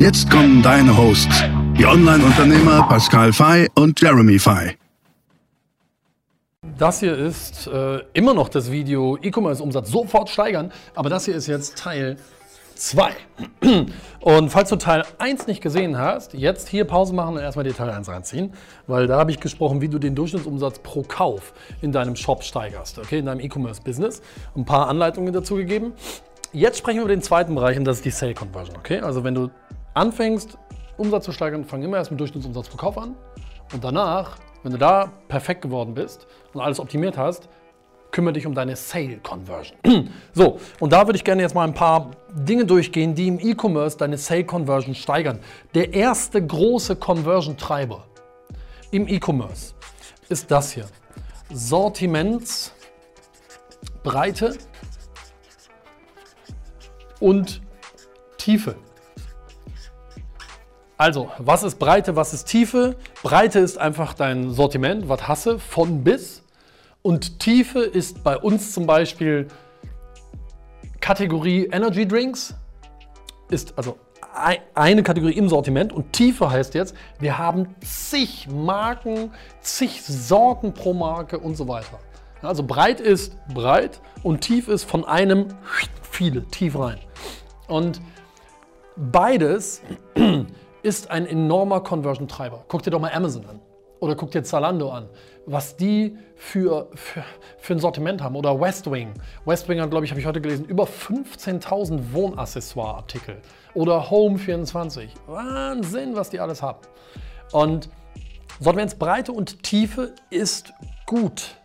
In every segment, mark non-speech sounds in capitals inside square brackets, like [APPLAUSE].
Jetzt kommen deine Hosts, die Online-Unternehmer Pascal Fay und Jeremy Fay. Das hier ist äh, immer noch das Video E-Commerce-Umsatz sofort steigern, aber das hier ist jetzt Teil 2. [CLEARS THROAT] Und falls du Teil 1 nicht gesehen hast, jetzt hier Pause machen und erstmal die Teil 1 reinziehen, weil da habe ich gesprochen, wie du den Durchschnittsumsatz pro Kauf in deinem Shop steigerst, okay, in deinem E-Commerce-Business. Ein paar Anleitungen dazu gegeben. Jetzt sprechen wir über den zweiten Bereich und das ist die Sale Conversion, okay? Also wenn du anfängst, Umsatz zu steigern, fang immer erst mit Durchschnittsumsatz pro Kauf an. Und danach, wenn du da perfekt geworden bist und alles optimiert hast, kümmere dich um deine Sale Conversion. [CLEARS THROAT] so, und da würde ich gerne jetzt mal ein paar Dinge durchgehen, die im E-Commerce deine Sale Conversion steigern. Der erste große Conversion-Treiber im E-Commerce ist das hier. Sortimentsbreite und Tiefe. Also, was ist Breite, was ist Tiefe? Breite ist einfach dein Sortiment, was hasse, von bis. Und Tiefe ist bei uns zum Beispiel Kategorie Energy Drinks, ist also eine Kategorie im Sortiment und Tiefe heißt jetzt, wir haben zig Marken, zig Sorten pro Marke und so weiter. Also breit ist breit und tief ist von einem viele, tief rein. Und beides ist ein enormer Conversion-Treiber. Guck dir doch mal Amazon an oder guck dir Zalando an, was die für, für, für ein Sortiment haben. Oder Westwing. Westwing hat, glaube ich, habe ich heute gelesen, über 15.000 Wohnaccessoire-Artikel. Oder Home24. Wahnsinn, was die alles haben. Und Sortimentsbreite und Tiefe ist gut,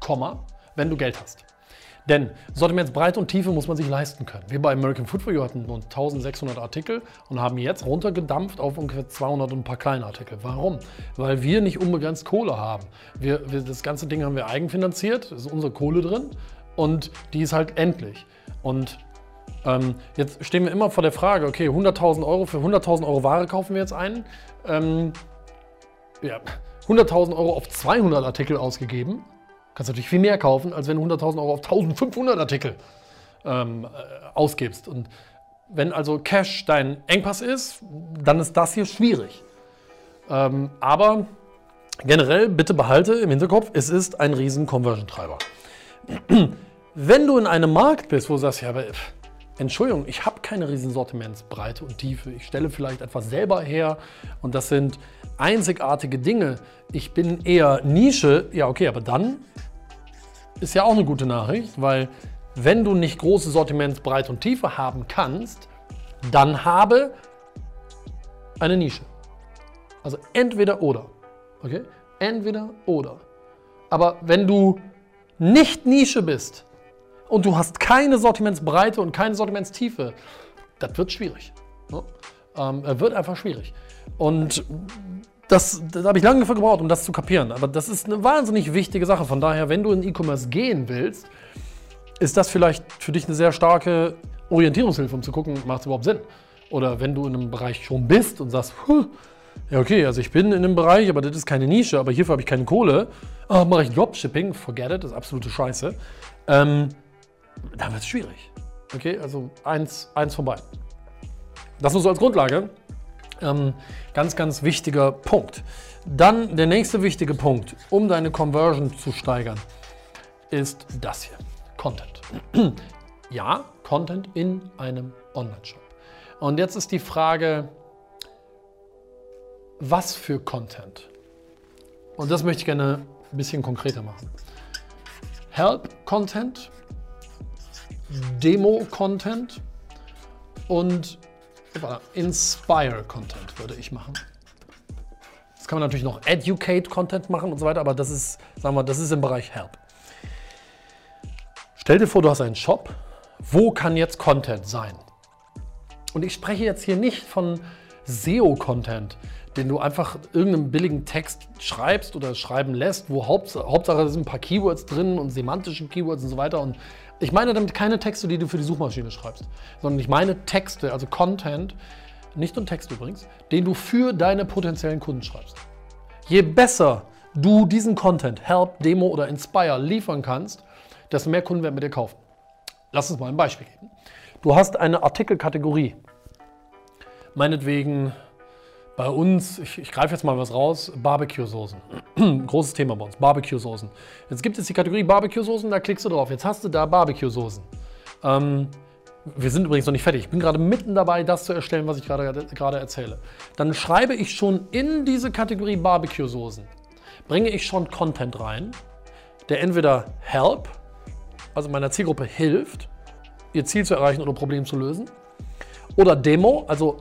Komma, wenn du Geld hast. Denn Sortimentsbreite und Tiefe muss man sich leisten können. Wir bei American Food For You hatten nur 1600 Artikel und haben jetzt runtergedampft auf ungefähr 200 und ein paar kleine Artikel. Warum? Weil wir nicht unbegrenzt Kohle haben. Wir, wir, das ganze Ding haben wir eigenfinanziert, ist unsere Kohle drin und die ist halt endlich. Und ähm, jetzt stehen wir immer vor der Frage, okay, 100.000 Euro, für 100.000 Euro Ware kaufen wir jetzt ein. Ähm, ja, 100.000 Euro auf 200 Artikel ausgegeben kannst natürlich viel mehr kaufen, als wenn du 100.000 Euro auf 1500 Artikel ähm, äh, ausgibst. Und wenn also Cash dein Engpass ist, dann ist das hier schwierig. Ähm, aber generell bitte behalte im Hinterkopf, es ist ein riesen Conversion-Treiber. [CLEARS THROAT] Wenn du in einem Markt bist, wo du sagst, ja, aber Entschuldigung, ich habe keine riesen Sortimentsbreite und Tiefe. Ich stelle vielleicht etwas selber her und das sind einzigartige Dinge. Ich bin eher Nische. Ja, okay, aber dann ist ja auch eine gute Nachricht, weil wenn du nicht große Sortimentsbreite und Tiefe haben kannst, dann habe eine Nische. Also entweder oder. Okay? Entweder oder. Aber wenn du nicht Nische bist und du hast keine Sortimentsbreite und keine Sortimentstiefe, das wird schwierig. Ne? Ähm, wird einfach schwierig. Und das, das habe ich lange gebraucht, um das zu kapieren. Aber das ist eine wahnsinnig wichtige Sache. Von daher, wenn du in E-Commerce gehen willst, ist das vielleicht für dich eine sehr starke Orientierungshilfe, um zu gucken, macht es überhaupt Sinn? Oder wenn du in einem Bereich schon bist und sagst, ja okay, also ich bin in einem Bereich, aber das ist keine Nische, aber hierfür habe ich keine Kohle, oh, mache ich Dropshipping, forget it, das ist absolute Scheiße, ähm, dann wird es schwierig. Okay, also eins, eins von beiden. Das nur so als Grundlage. Ähm, ganz, ganz wichtiger Punkt. Dann der nächste wichtige Punkt, um deine Conversion zu steigern, ist das hier. Content. [CLEARS THROAT] ja, Content in einem Online-Shop. Und jetzt ist die Frage, was für Content? Und das möchte ich gerne ein bisschen konkreter machen. Help-Content, Demo-Content und Inspire Content würde ich machen. Das kann man natürlich noch Educate Content machen und so weiter, aber das ist, sagen wir, das ist im Bereich Help. Stell dir vor, du hast einen Shop. Wo kann jetzt Content sein? Und ich spreche jetzt hier nicht von SEO-Content, den du einfach irgendeinen billigen Text schreibst oder schreiben lässt, wo Haupt, Hauptsache sind ein paar Keywords drin und semantische Keywords und so weiter. Und ich meine damit keine Texte, die du für die Suchmaschine schreibst, sondern ich meine Texte, also Content, nicht nur Text übrigens, den du für deine potenziellen Kunden schreibst. Je besser du diesen Content, Help, Demo oder Inspire liefern kannst, desto mehr Kunden werden mit dir kaufen. Lass uns mal ein Beispiel geben. Du hast eine Artikelkategorie. Meinetwegen bei uns, ich, ich greife jetzt mal was raus, Barbecue-Soßen. [CLEARS THROAT] Großes Thema bei uns, Barbecue-Soßen. Jetzt gibt es die Kategorie Barbecue-Soßen, da klickst du drauf. Jetzt hast du da Barbecue-Soßen. Ähm, wir sind übrigens noch nicht fertig. Ich bin gerade mitten dabei, das zu erstellen, was ich gerade, gerade erzähle. Dann schreibe ich schon in diese Kategorie Barbecue-Soßen, bringe ich schon Content rein, der entweder Help, also meiner Zielgruppe hilft, ihr Ziel zu erreichen oder Problem zu lösen, oder Demo, also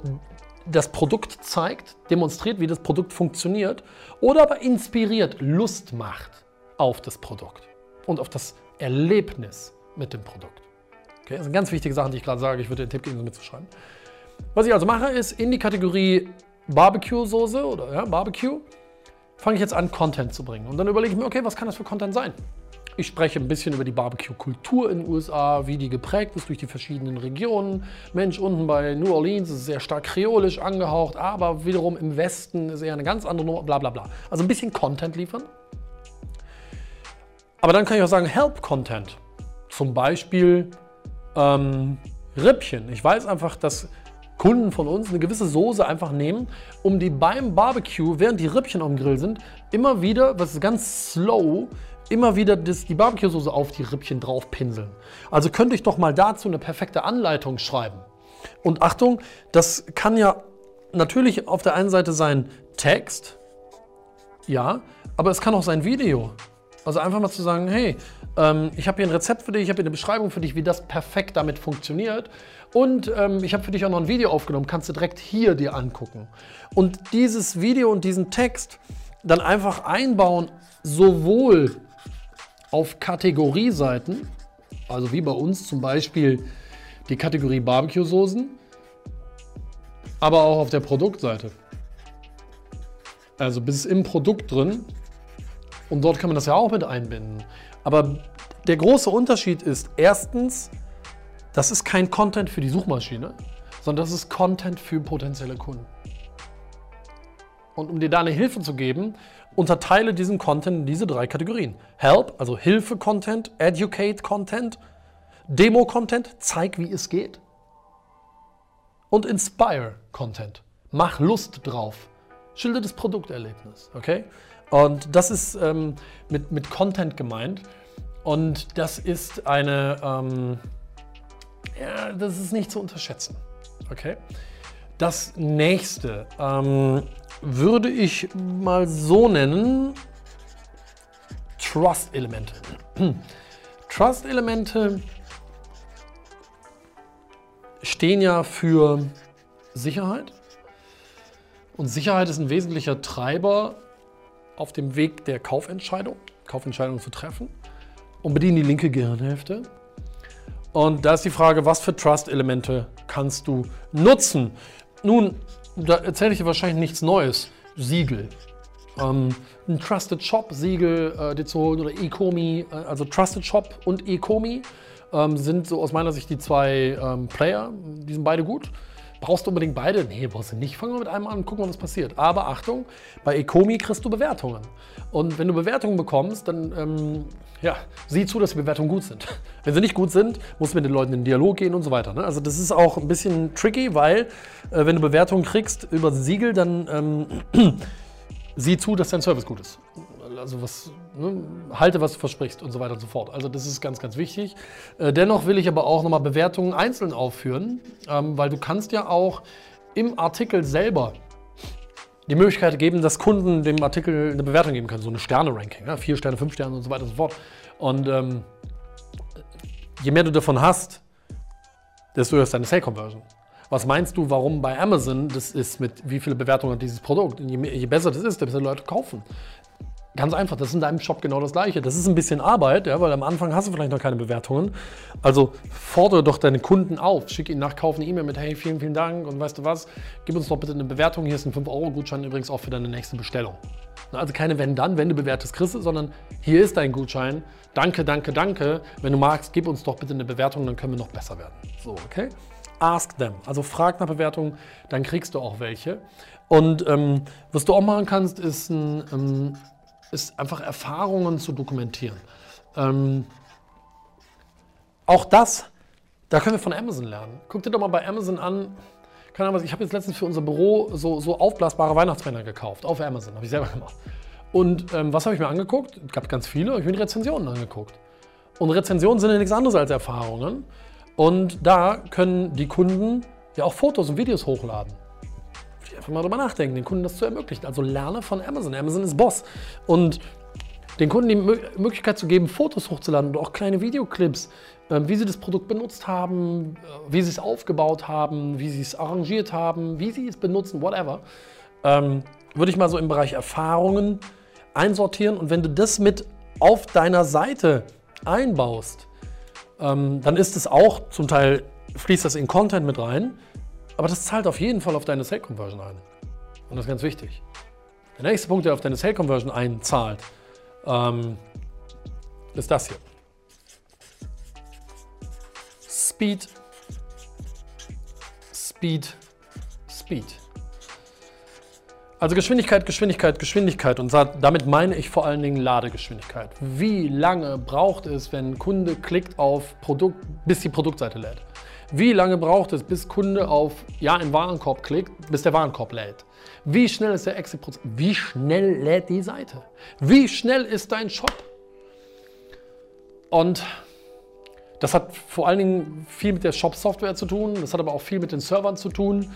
das Produkt zeigt, demonstriert, wie das Produkt funktioniert, oder aber inspiriert, Lust macht auf das Produkt und auf das Erlebnis mit dem Produkt. Okay, das sind ganz wichtige Sachen, die ich gerade sage. Ich würde den Tipp geben, so mitzuschreiben. Was ich also mache, ist in die Kategorie Barbecue-Soße oder ja, Barbecue fange ich jetzt an, Content zu bringen. Und dann überlege ich mir, okay, was kann das für Content sein? Ich spreche ein bisschen über die Barbecue-Kultur in den USA, wie die geprägt ist durch die verschiedenen Regionen. Mensch, unten bei New Orleans ist es sehr stark kreolisch angehaucht, aber wiederum im Westen ist eher eine ganz andere Nummer, bla bla bla. Also ein bisschen Content liefern. Aber dann kann ich auch sagen, Help-Content. Zum Beispiel ähm, Rippchen. Ich weiß einfach, dass Kunden von uns eine gewisse Soße einfach nehmen, um die beim Barbecue, während die Rippchen auf dem Grill sind, immer wieder, was ist ganz slow, immer wieder das, die Barbecue-Soße auf die Rippchen drauf pinseln. Also könnte ich doch mal dazu eine perfekte Anleitung schreiben. Und Achtung, das kann ja natürlich auf der einen Seite sein Text, ja, aber es kann auch sein Video. Also einfach mal zu sagen, hey, ähm, ich habe hier ein Rezept für dich, ich habe hier eine Beschreibung für dich, wie das perfekt damit funktioniert. Und ähm, ich habe für dich auch noch ein Video aufgenommen, kannst du direkt hier dir angucken. Und dieses Video und diesen Text dann einfach einbauen, sowohl auf Kategorieseiten, also wie bei uns zum Beispiel die Kategorie Barbecue-Soßen, aber auch auf der Produktseite. Also bis im Produkt drin und dort kann man das ja auch mit einbinden. Aber der große Unterschied ist erstens, das ist kein Content für die Suchmaschine, sondern das ist Content für potenzielle Kunden. Und um dir da eine Hilfe zu geben, unterteile diesen Content in diese drei Kategorien. Help, also Hilfe-Content, Educate-Content, Demo-Content, zeig, wie es geht. Und Inspire-Content, mach Lust drauf, schilder das Produkterlebnis. Okay? Und das ist ähm, mit, mit Content gemeint. Und das ist eine, ähm, ja, das ist nicht zu unterschätzen. Okay? Das nächste ähm, würde ich mal so nennen: Trust-Elemente. [CLEARS THROAT] Trust-Elemente stehen ja für Sicherheit. Und Sicherheit ist ein wesentlicher Treiber auf dem Weg der Kaufentscheidung, Kaufentscheidung zu treffen und bedienen die linke Gehirnhälfte. Und da ist die Frage, was für Trust-Elemente kannst du nutzen? Nun, da erzähle ich dir wahrscheinlich nichts Neues. Siegel. Ähm, ein Trusted Shop-Siegel äh, dir zu holen oder Ecomi, äh, also Trusted Shop und Ecomi ähm, sind so aus meiner Sicht die zwei ähm, Player. Die sind beide gut. Brauchst du unbedingt beide? Nee, brauchst du nicht. Fangen wir mit einem an und gucken, was passiert. Aber Achtung, bei Ecomi kriegst du Bewertungen. Und wenn du Bewertungen bekommst, dann ähm, ja, sieh zu, dass die Bewertungen gut sind. [LAUGHS] Wenn sie nicht gut sind, musst du mit den Leuten in den Dialog gehen und so weiter. Ne? Also das ist auch ein bisschen tricky, weil äh, wenn du Bewertungen kriegst über Siegel, dann ähm, [CLEARS THROAT] sieh zu, dass dein Service gut ist also was, ne, halte, was du versprichst und so weiter und so fort. Also das ist ganz, ganz wichtig. Äh, dennoch will ich aber auch nochmal Bewertungen einzeln aufführen, ähm, weil du kannst ja auch im Artikel selber die Möglichkeit geben, dass Kunden dem Artikel eine Bewertung geben können, so eine Sterne-Ranking, ja, vier Sterne, fünf Sterne und so weiter und so fort. Und ähm, je mehr du davon hast, desto höher ist deine Sale-Conversion. Was meinst du, warum bei Amazon das ist mit wie viele Bewertungen hat dieses Produkt? Je, je besser das ist, desto besser Leute kaufen. Ganz einfach, das ist in deinem Shop genau das gleiche. Das ist ein bisschen Arbeit, ja, weil am Anfang hast du vielleicht noch keine Bewertungen. Also fordere doch deine Kunden auf. Schick ihnen nach Kauf eine E-Mail mit, hey, vielen, vielen Dank und weißt du was, gib uns doch bitte eine Bewertung. Hier ist ein 5-Euro-Gutschein übrigens auch für deine nächste Bestellung. Also keine wenn dann, wenn du bewertest, kriegst du, sondern hier ist dein Gutschein. Danke, danke, danke. Wenn du magst, gib uns doch bitte eine Bewertung, dann können wir noch besser werden. So, okay? Ask them. Also frag nach Bewertungen, dann kriegst du auch welche. Und ähm, was du auch machen kannst, ist ein ähm, ist einfach Erfahrungen zu dokumentieren. Ähm, auch das, da können wir von Amazon lernen. Guck dir doch mal bei Amazon an. Keine Ahnung, ich habe jetzt letztens für unser Büro so, so aufblasbare Weihnachtsmänner gekauft. Auf Amazon, habe ich selber gemacht. Und ähm, was habe ich mir angeguckt? Es gab ganz viele, ich habe mir Rezensionen angeguckt. Und Rezensionen sind ja nichts anderes als Erfahrungen. Und da können die Kunden ja auch Fotos und Videos hochladen einfach mal drüber nachdenken, den Kunden das zu ermöglichen. Also lerne von Amazon. Amazon ist Boss. Und den Kunden die Möglichkeit zu geben, Fotos hochzuladen und auch kleine Videoclips, ähm, wie sie das Produkt benutzt haben, äh, wie sie es aufgebaut haben, wie sie es arrangiert haben, wie sie es benutzen, whatever, ähm, würde ich mal so im Bereich Erfahrungen einsortieren. Und wenn du das mit auf deiner Seite einbaust, ähm, dann ist es auch zum Teil, fließt das in Content mit rein. Aber das zahlt auf jeden Fall auf deine Sale Conversion ein. Und das ist ganz wichtig. Der nächste Punkt, der auf deine Sale Conversion einzahlt, ähm, ist das hier. Speed, Speed, Speed. Also Geschwindigkeit, Geschwindigkeit, Geschwindigkeit. Und damit meine ich vor allen Dingen Ladegeschwindigkeit. Wie lange braucht es, wenn ein Kunde klickt auf Produkt, bis die Produktseite lädt? Wie lange braucht es, bis Kunde auf Ja in Warenkorb klickt, bis der Warenkorb lädt? Wie schnell ist der Exit-Prozess? Wie schnell lädt die Seite? Wie schnell ist dein Shop? Und das hat vor allen Dingen viel mit der Shop-Software zu tun, das hat aber auch viel mit den Servern zu tun,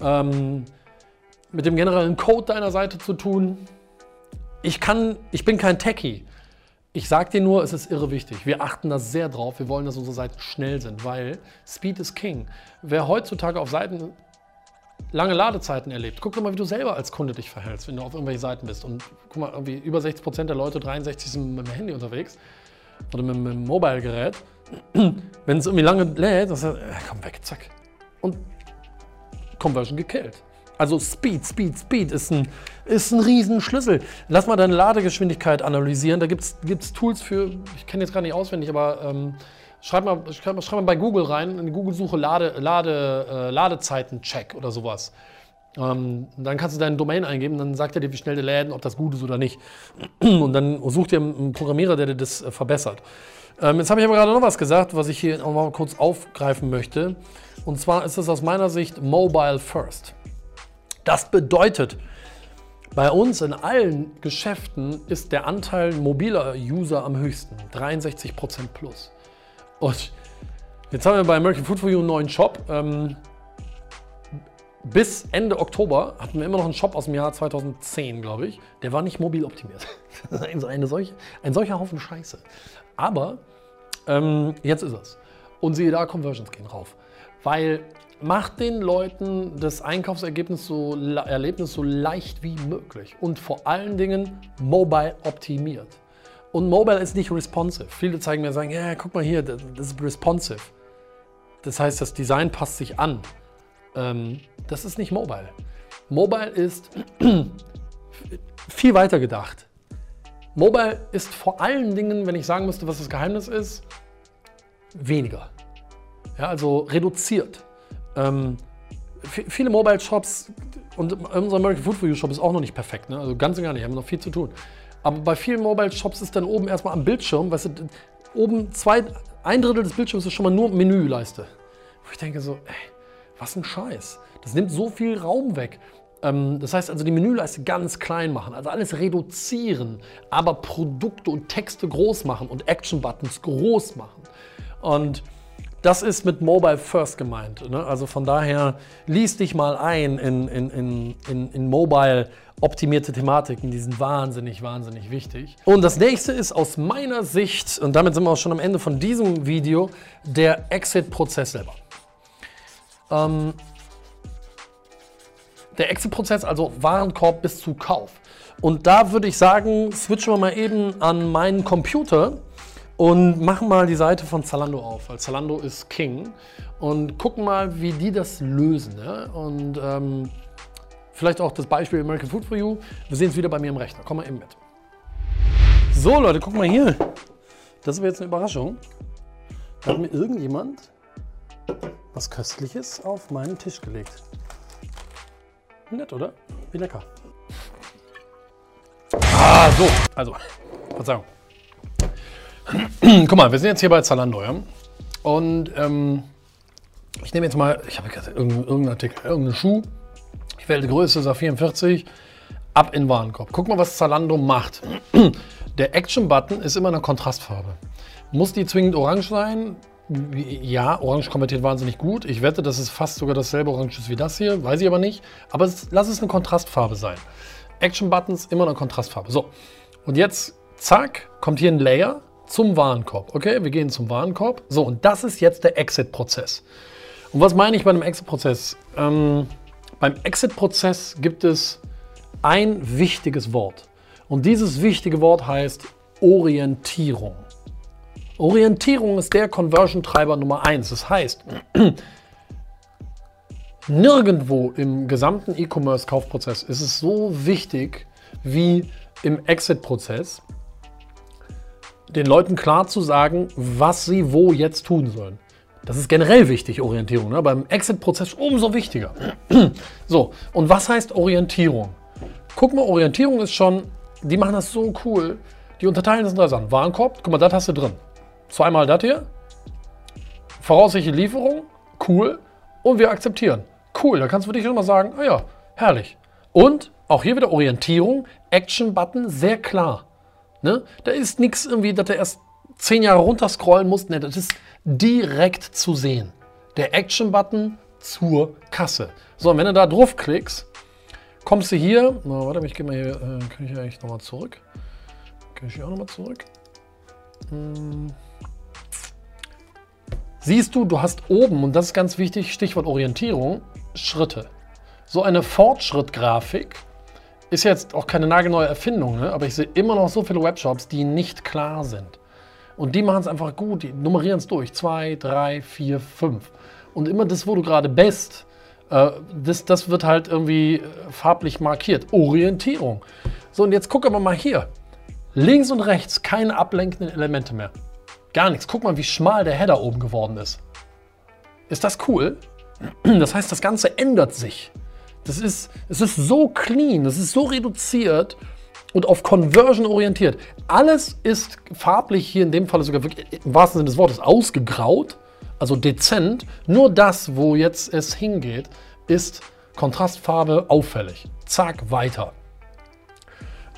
ähm, mit dem generellen Code deiner Seite zu tun. Ich, kann, ich bin kein Techie. Ich sage dir nur, es ist irre wichtig. Wir achten da sehr drauf. Wir wollen, dass unsere Seiten schnell sind, weil Speed is King. Wer heutzutage auf Seiten lange Ladezeiten erlebt, guck doch mal, wie du selber als Kunde dich verhältst, wenn du auf irgendwelchen Seiten bist. Und guck mal, irgendwie über 60 Prozent der Leute, 63 sind mit dem Handy unterwegs oder mit, mit dem Mobile-Gerät. wenn es irgendwie lange lädt, dann sagt, äh, komm weg, zack. Und Conversion gekillt. Also Speed, Speed, Speed ist ein, ist ein Riesenschlüssel. Lass mal deine Ladegeschwindigkeit analysieren. Da gibt es Tools für, ich kenne jetzt gar nicht auswendig, aber ähm, schreib, mal, schreib, schreib mal bei Google rein, in die Google-Suche Lade, Lade, äh, Ladezeiten-Check oder sowas. Ähm, dann kannst du deinen Domain eingeben, dann sagt er dir, wie schnell der lädt, ob das gut ist oder nicht. Und dann such dir einen Programmierer, der dir das äh, verbessert. Ähm, jetzt habe ich aber gerade noch was gesagt, was ich hier auch mal kurz aufgreifen möchte. Und zwar ist es aus meiner Sicht Mobile First. Das bedeutet, bei uns in allen Geschäften ist der Anteil mobiler User am höchsten, 63% plus. Und jetzt haben wir bei American Food for You einen neuen Shop. Ähm, bis Ende Oktober hatten wir immer noch einen Shop aus dem Jahr 2010, glaube ich. Der war nicht mobil optimiert. [LAUGHS] eine solche, ein solcher Haufen Scheiße. Aber ähm, jetzt ist es. Und siehe da, Conversions gehen rauf. Weil macht den Leuten das Einkaufsergebnis so, Erlebnis so leicht wie möglich und vor allen Dingen mobile optimiert. Und mobile ist nicht responsive. Viele zeigen mir sagen, ja, guck mal hier, das ist responsive. Das heißt, das Design passt sich an. Ähm, das ist nicht mobile. Mobile ist [CLEARS THROAT] viel weiter gedacht. Mobile ist vor allen Dingen, wenn ich sagen müsste, was das Geheimnis ist, weniger. Ja, also reduziert. Ähm, viele Mobile Shops und unser American Food for You Shop ist auch noch nicht perfekt. Ne? Also ganz und gar nicht, haben wir noch viel zu tun. Aber bei vielen Mobile Shops ist dann oben erstmal am Bildschirm, weißt du, oben zwei, ein Drittel des Bildschirms ist schon mal nur Menüleiste. Wo ich denke so, ey, was ein Scheiß. Das nimmt so viel Raum weg. Ähm, das heißt also die Menüleiste ganz klein machen, also alles reduzieren, aber Produkte und Texte groß machen und Action-Buttons groß machen. Und das ist mit Mobile First gemeint. Ne? Also von daher lies dich mal ein in, in, in, in, in Mobile optimierte Thematiken, die sind wahnsinnig, wahnsinnig wichtig. Und das nächste ist aus meiner Sicht, und damit sind wir auch schon am Ende von diesem Video, der Exit-Prozess selber. Ähm, der Exit-Prozess, also Warenkorb bis zu Kauf. Und da würde ich sagen, switchen wir mal eben an meinen Computer und machen mal die Seite von Zalando auf, weil Zalando ist King. Und gucken mal, wie die das lösen. Ja? Und ähm, vielleicht auch das Beispiel American Food for You. Wir sehen es wieder bei mir im Rechner. Komm mal eben mit. So Leute, guck mal hier. Das ist jetzt eine Überraschung. Da hat mir irgendjemand was Köstliches auf meinen Tisch gelegt. Nett, oder? Wie lecker. Ah, so. Also, Verzeihung. [CLEARS THROAT] Guck mal, wir sind jetzt hier bei Zalando, ja? Und ähm, ich nehme jetzt mal, ich habe irgendeinen, irgendeinen Artikel, irgendeinen Schuh. Ich wähle die Größe, ist 44. Ab in den Warenkorb. Guck mal, was Zalando macht. [CLEARS THROAT] Der Action-Button ist immer eine Kontrastfarbe. Muss die zwingend orange sein? Ja, orange konvertiert wahnsinnig gut. Ich wette, dass es fast sogar dasselbe Orange ist wie das hier. Weiß ich aber nicht. Aber es, lass es eine Kontrastfarbe sein. Action-Buttons immer eine Kontrastfarbe. So, und jetzt, zack, kommt hier ein Layer zum Warenkorb. Okay, wir gehen zum Warenkorb. So, und das ist jetzt der Exit-Prozess. Und was meine ich bei einem Exit-Prozess? Ähm, beim Exit-Prozess gibt es ein wichtiges Wort. Und dieses wichtige Wort heißt Orientierung. Orientierung ist der Conversion-Treiber Nummer eins. Das heißt, [CLEARS THROAT] nirgendwo im gesamten E-Commerce-Kaufprozess ist es so wichtig wie im Exit-Prozess, den Leuten klar zu sagen, was sie wo jetzt tun sollen. Das ist generell wichtig, Orientierung. Ne? Beim Exit-Prozess umso wichtiger. [CLEARS THROAT] so, und was heißt Orientierung? Guck mal, Orientierung ist schon, die machen das so cool. Die unterteilen das in drei Sachen. Warenkorb, guck mal, das hast du drin. Zweimal das hier. Voraussichtliche Lieferung, cool. Und wir akzeptieren. Cool, da kannst du dich immer sagen, ah ja, herrlich. Und auch hier wieder Orientierung, Action-Button, sehr klar. Ne? Da ist nichts irgendwie, dass du erst zehn Jahre runterscrollen musst. Ne, das ist direkt zu sehen. Der Action-Button zur Kasse. So, und wenn du da draufklickst, kommst du hier. Na, warte, ich gehe mal hier. Äh, kann ich hier eigentlich nochmal zurück? Kann ich hier auch nochmal zurück? Hm. Siehst du, du hast oben, und das ist ganz wichtig, Stichwort Orientierung, Schritte. So eine Fortschrittgrafik ist jetzt auch keine nagelneue Erfindung, ne? aber ich sehe immer noch so viele Webshops, die nicht klar sind. Und die machen es einfach gut, die nummerieren es durch. Zwei, drei, vier, fünf. Und immer das, wo du gerade bist, äh, das, das wird halt irgendwie äh, farblich markiert. Orientierung. So, und jetzt gucken wir mal hier. Links und rechts keine ablenkenden Elemente mehr. Gar nichts. Guck mal, wie schmal der Header oben geworden ist. Ist das cool? Das heißt, das Ganze ändert sich. Das ist, es ist so clean, es ist so reduziert und auf Conversion orientiert. Alles ist farblich hier in dem Fall sogar wirklich im wahrsten Sinne des Wortes ausgegraut, also dezent. Nur das, wo jetzt es hingeht, ist Kontrastfarbe auffällig. Zack, weiter.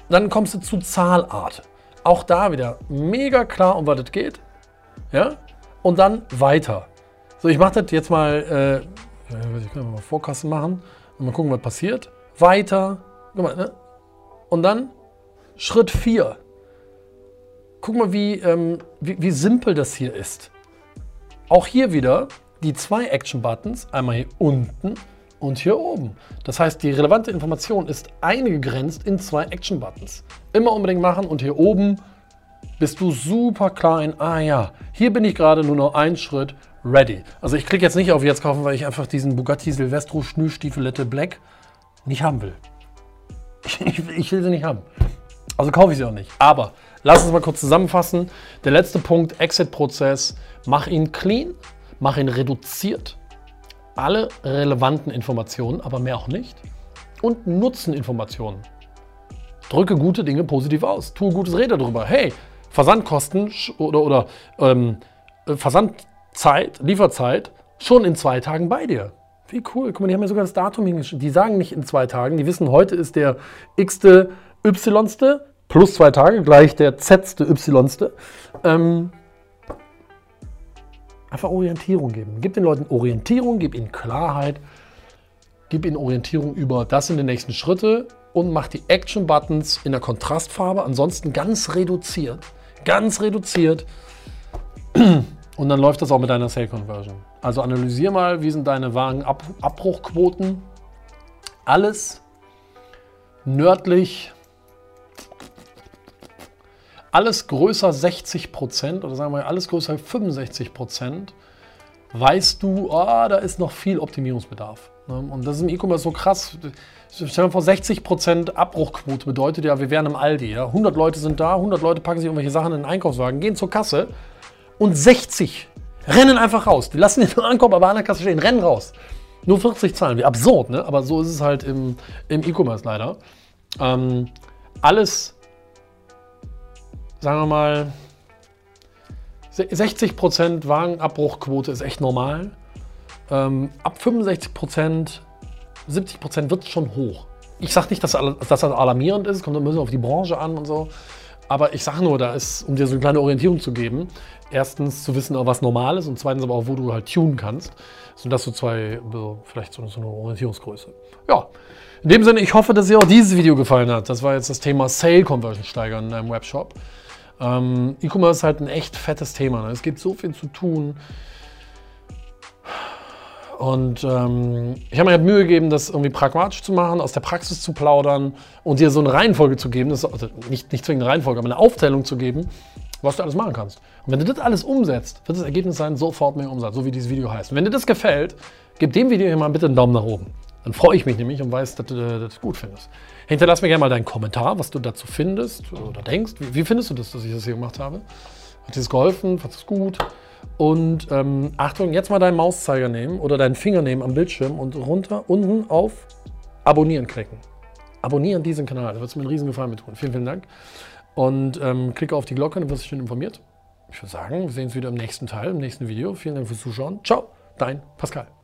Dann kommst du zu Zahlart. Auch da wieder mega klar, um was es geht. Ja? Und dann weiter. So, ich mache das jetzt mal, äh, ich kann mal Vorkassen machen und mal gucken, was passiert. Weiter. Guck mal, ne? Und dann Schritt 4. Guck mal, wie, ähm, wie, wie simpel das hier ist. Auch hier wieder die zwei Action-Buttons, einmal hier unten und hier oben. Das heißt, die relevante Information ist eingegrenzt in zwei Action-Buttons. Immer unbedingt machen und hier oben bist du super klar in, ah ja, hier bin ich gerade nur noch einen Schritt ready. Also ich klicke jetzt nicht auf jetzt kaufen, weil ich einfach diesen Bugatti Silvestro Schnürstiefelette Black nicht haben will. [LAUGHS] Ich, ich will sie nicht haben. Also kaufe ich sie auch nicht. Aber lass uns mal kurz zusammenfassen. Der letzte Punkt, Exit-Prozess. Mach ihn clean, mach ihn reduziert. Alle relevanten Informationen, aber mehr auch nicht. Und Nutzeninformationen. Drücke gute Dinge positiv aus. Tue gutes Rede darüber. Hey, Versandkosten oder, oder ähm, Versandzeit, Lieferzeit schon in zwei Tagen bei dir. Wie cool. Guck mal, die haben ja sogar das Datum hingeschrieben. Die sagen nicht in zwei Tagen. Die wissen, heute ist der x-te y plus zwei Tage gleich der z-te y. Ähm, einfach Orientierung geben. Gib den Leuten Orientierung, gib ihnen Klarheit, gib ihnen Orientierung über das sind die nächsten Schritte und mach die Action-Buttons in der Kontrastfarbe, ansonsten ganz reduziert. Ganz reduziert. [CLEARS THROAT] Und dann läuft das auch mit deiner Sale Conversion. Also analysier mal, wie sind deine Warenabbruchquoten. Alles nördlich alles größer 60 Prozent oder sagen wir alles größer 65 Prozent weißt du, oh, da ist noch viel Optimierungsbedarf. Ne? Und das ist im E-Commerce so krass. Stell dir vor, 60% Abbruchquote bedeutet ja, wir wären im Aldi. Ja? 100 Leute sind da, 100 Leute packen sich irgendwelche Sachen in den Einkaufswagen, gehen zur Kasse und 60 rennen einfach raus. Die lassen den [LAUGHS] Ankauf aber an der Kasse stehen, rennen raus. Nur 40 Zahlen, wie absurd, ne? aber so ist es halt im, im E-Commerce leider. Ähm, alles, sagen wir mal, 60% Wagenabbruchquote ist echt normal. Ähm, ab 65%, 70% wird es schon hoch. Ich sage nicht, dass, dass das alarmierend ist, kommt ein bisschen auf die Branche an und so. Aber ich sage nur, da ist, um dir so eine kleine Orientierung zu geben, erstens zu wissen, was normal ist und zweitens aber auch, wo du halt tunen kannst. Sind das so zwei, vielleicht so eine Orientierungsgröße. Ja, in dem Sinne, ich hoffe, dass dir auch dieses Video gefallen hat. Das war jetzt das Thema Sale Conversion steigern in deinem Webshop. Ähm, E-Commerce ist halt ein echt fettes Thema. Ne? Es gibt so viel zu tun. Und ähm, ich habe mir halt Mühe gegeben, das irgendwie pragmatisch zu machen, aus der Praxis zu plaudern und dir so eine Reihenfolge zu geben, das, also nicht, nicht zwingend eine Reihenfolge, aber eine Aufzählung zu geben, was du alles machen kannst. Und wenn du das alles umsetzt, wird das Ergebnis sein, sofort mehr Umsatz, so wie dieses Video heißt. Und wenn dir das gefällt, gib dem Video hier mal bitte einen Daumen nach oben. Dann freue ich mich nämlich und weiß, dass du das gut findest. Hinterlass mir gerne mal deinen Kommentar, was du dazu findest oder denkst. Wie, wie findest du das, dass ich das hier gemacht habe? Hat dir das geholfen? Fandest du es gut? Und ähm, Achtung, jetzt mal deinen Mauszeiger nehmen oder deinen Finger nehmen am Bildschirm und runter unten auf Abonnieren klicken. Abonnieren diesen Kanal, da wird es mir einen riesen Gefallen mit tun. Vielen, vielen Dank. Und ähm, klicke auf die Glocke, dann wirst du schön informiert. Ich würde sagen, wir sehen uns wieder im nächsten Teil, im nächsten Video. Vielen Dank fürs Zuschauen. Ciao, dein Pascal.